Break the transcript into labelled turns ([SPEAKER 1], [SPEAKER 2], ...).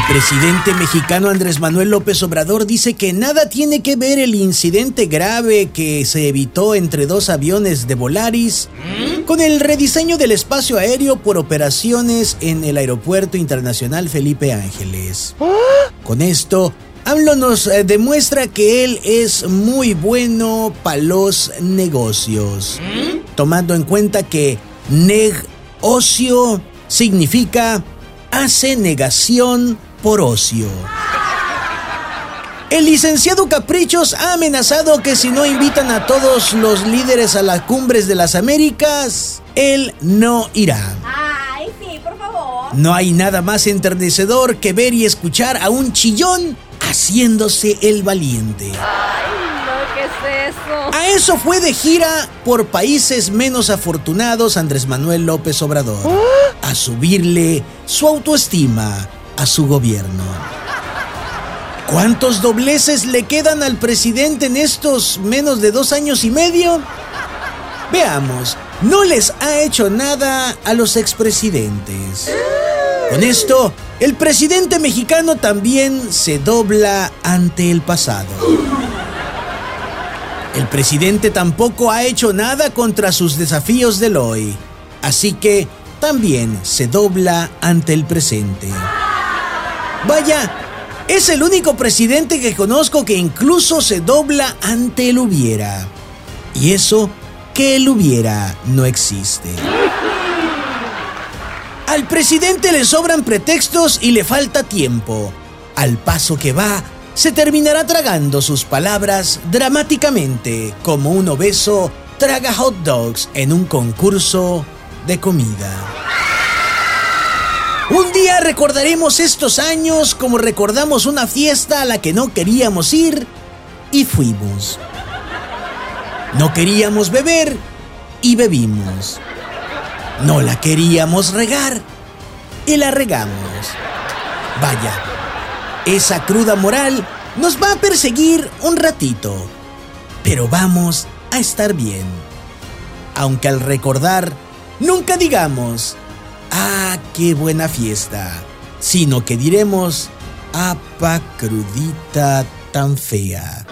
[SPEAKER 1] El presidente mexicano Andrés Manuel López Obrador dice que nada tiene que ver el incidente grave que se evitó entre dos aviones de Volaris con el rediseño del espacio aéreo por operaciones en el Aeropuerto Internacional Felipe Ángeles. Con esto, AMLO nos eh, demuestra que él es muy bueno para los negocios, tomando en cuenta que negocio significa hace negación por ocio. El licenciado Caprichos ha amenazado que si no invitan a todos los líderes a las cumbres de las Américas, él no irá.
[SPEAKER 2] Ay, sí, por favor.
[SPEAKER 1] No hay nada más enternecedor que ver y escuchar a un chillón haciéndose el valiente.
[SPEAKER 2] Ay, no, ¿qué es eso?
[SPEAKER 1] A eso fue de gira por países menos afortunados Andrés Manuel López Obrador. A subirle su autoestima a su gobierno. ¿Cuántos dobleces le quedan al presidente en estos menos de dos años y medio? Veamos, no les ha hecho nada a los expresidentes. Con esto, el presidente mexicano también se dobla ante el pasado. El presidente tampoco ha hecho nada contra sus desafíos del hoy, así que también se dobla ante el presente. Vaya, es el único presidente que conozco que incluso se dobla ante el hubiera. Y eso que el hubiera no existe. Al presidente le sobran pretextos y le falta tiempo. Al paso que va, se terminará tragando sus palabras dramáticamente, como un obeso traga hot dogs en un concurso de comida. Un día recordaremos estos años como recordamos una fiesta a la que no queríamos ir y fuimos. No queríamos beber y bebimos. No la queríamos regar y la regamos. Vaya, esa cruda moral nos va a perseguir un ratito, pero vamos a estar bien. Aunque al recordar, nunca digamos, ah, qué buena fiesta, sino que diremos, apa crudita tan fea.